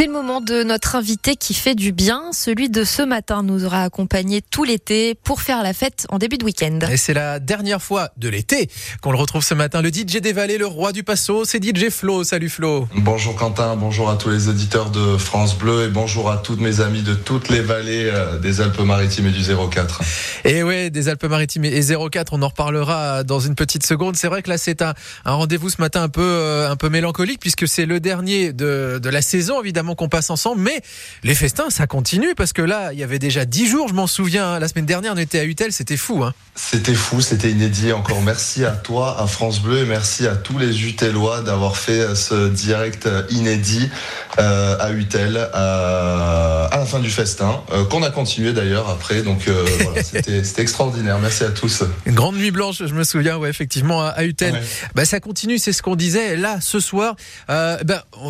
C'est le moment de notre invité qui fait du bien. Celui de ce matin nous aura accompagné tout l'été pour faire la fête en début de week-end. Et c'est la dernière fois de l'été qu'on le retrouve ce matin. Le DJ des Vallées, le roi du Passo, c'est DJ Flo. Salut Flo. Bonjour Quentin, bonjour à tous les auditeurs de France Bleu et bonjour à toutes mes amis de toutes les vallées euh, des Alpes-Maritimes et du 04. Et ouais, des Alpes-Maritimes et 04, on en reparlera dans une petite seconde. C'est vrai que là c'est un, un rendez-vous ce matin un peu, euh, un peu mélancolique puisque c'est le dernier de, de la saison évidemment qu'on passe ensemble, mais les festins, ça continue parce que là, il y avait déjà dix jours, je m'en souviens. Hein. la semaine dernière, on était à Utel, c'était fou. Hein. C'était fou, c'était inédit. Encore merci à toi, à France Bleu, et merci à tous les Utelois d'avoir fait euh, ce direct euh, inédit euh, à Utel la fin du festin, qu'on a continué d'ailleurs après. Donc voilà, c'était extraordinaire. Merci à tous. Une grande nuit blanche, je me souviens, ouais, effectivement, à, Utel. Bah, ça continue, c'est ce qu'on disait. Là, ce soir, bah,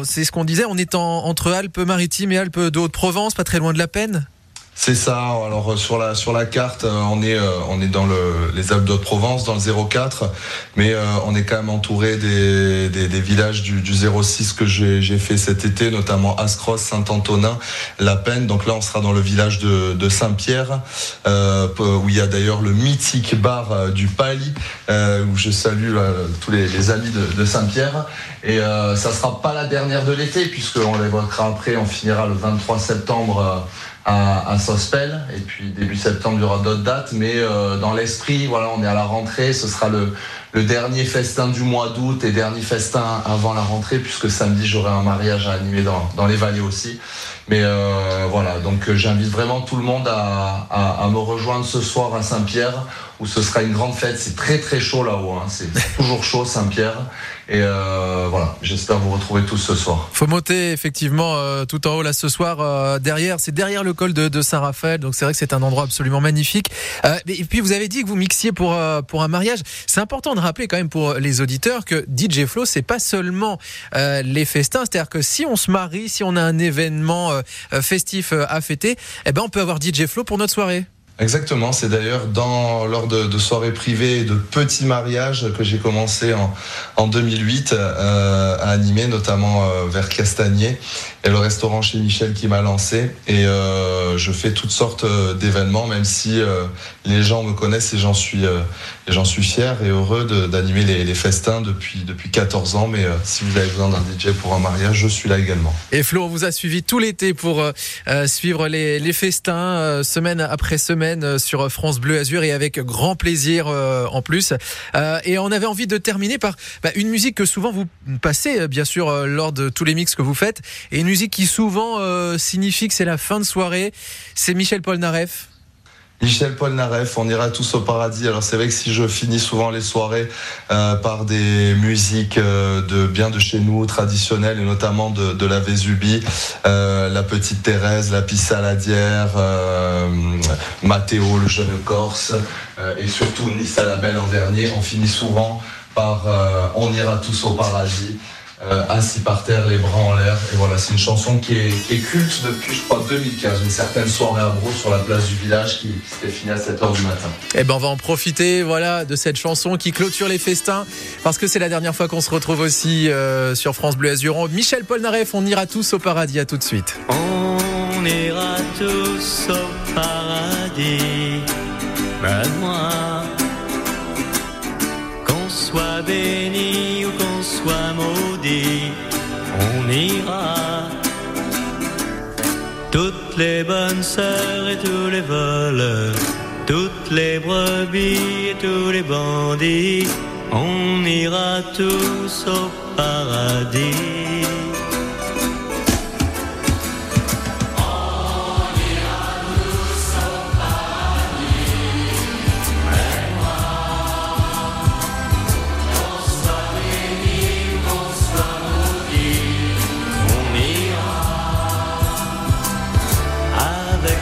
c'est ce qu'on disait, on est en, entre Alpes-Maritimes et Alpes de Haute-Provence, pas très loin de la peine c'est ça. Alors euh, sur la sur la carte, euh, on est euh, on est dans le, les Alpes de Provence, dans le 04, mais on est quand même entouré des, des, villages du, du 06 que j'ai fait cet été, notamment Ascros, Saint-Antonin, La Peine. Donc là, on sera dans le village de, Saint-Pierre, où il y a d'ailleurs le mythique bar du Pali, où je salue tous les, amis de, Saint-Pierre. Et ça sera pas la dernière de l'été, puisqu'on l'évoquera après. On finira le 23 septembre à, Sospel. Et puis début septembre, il y aura d'autres dates. Mais euh, dans l'esprit, voilà, on est à la rentrée. Ce sera le, le dernier festin du mois d'août et dernier festin avant la rentrée, puisque samedi, j'aurai un mariage à animer dans, dans les vallées aussi. Mais euh, voilà, donc euh, j'invite vraiment tout le monde à, à, à, me rejoindre ce soir à Saint-Pierre, où ce sera une grande fête. C'est très très chaud là-haut, hein. c'est toujours chaud Saint-Pierre. Et euh, voilà, j'espère vous retrouver tous ce soir. Faut monter effectivement euh, tout en haut là ce soir. Euh, derrière, c'est derrière le col de, de Saint-Raphaël, donc c'est vrai que c'est un endroit absolument magnifique. et puis vous avez dit que vous mixiez pour pour un mariage. C'est important de rappeler quand même pour les auditeurs que DJ Flow, c'est pas seulement les festins, c'est-à-dire que si on se marie, si on a un événement festif à fêter, eh ben on peut avoir DJ Flow pour notre soirée. Exactement, c'est d'ailleurs dans lors de, soirées privées et de petits mariages que j'ai commencé en, en 2008 euh, à animer, notamment euh, vers Castagnier et le restaurant chez Michel qui m'a lancé. Et euh, je fais toutes sortes d'événements, même si les gens me connaissent et j'en suis, j'en suis fier et heureux d'animer les, les, festins depuis, depuis 14 ans. Mais si vous avez besoin d'un DJ pour un mariage, je suis là également. Et Flo, on vous a suivi tout l'été pour suivre les, les festins, semaine après semaine euh, sur France Bleu Azur et avec grand plaisir euh, en plus. Euh, et on avait envie de terminer par bah, une musique que souvent vous passez, bien sûr, lors de tous les mix que vous faites, et musique qui souvent signifie que c'est la fin de soirée. C'est Michel Polnareff. Michel Polnareff, on ira tous au paradis. Alors c'est vrai que si je finis souvent les soirées euh, par des musiques euh, de bien de chez nous, traditionnelles, et notamment de, la Vésubie, euh, la petite Thérèse, la Pissaladière, euh, Mathéo, le jeune Corse, et surtout Nissa la Belle en dernier, on finit souvent par On ira tous au paradis euh, assis par terre, les bras en l'air. Et voilà, c'est une chanson qui est, qui est, culte depuis, je crois, 2015. Une certaine soirée à Bro sur la place du village qui, qui s'était finie à 7h du matin. Et eh ben, on va en profiter, voilà, de cette chanson qui clôture les festins. Parce que c'est la dernière fois qu'on se retrouve aussi euh, sur France Bleu Azuron. Michel Polnareff, on ira tous au paradis. À tout de suite. On ira tous au paradis. Ben moi, qu'on soit béni ira. Toutes les bonnes sœurs et tous les voleurs, toutes les brebis et tous les bandits, on ira tous au paradis.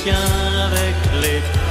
entretien avec les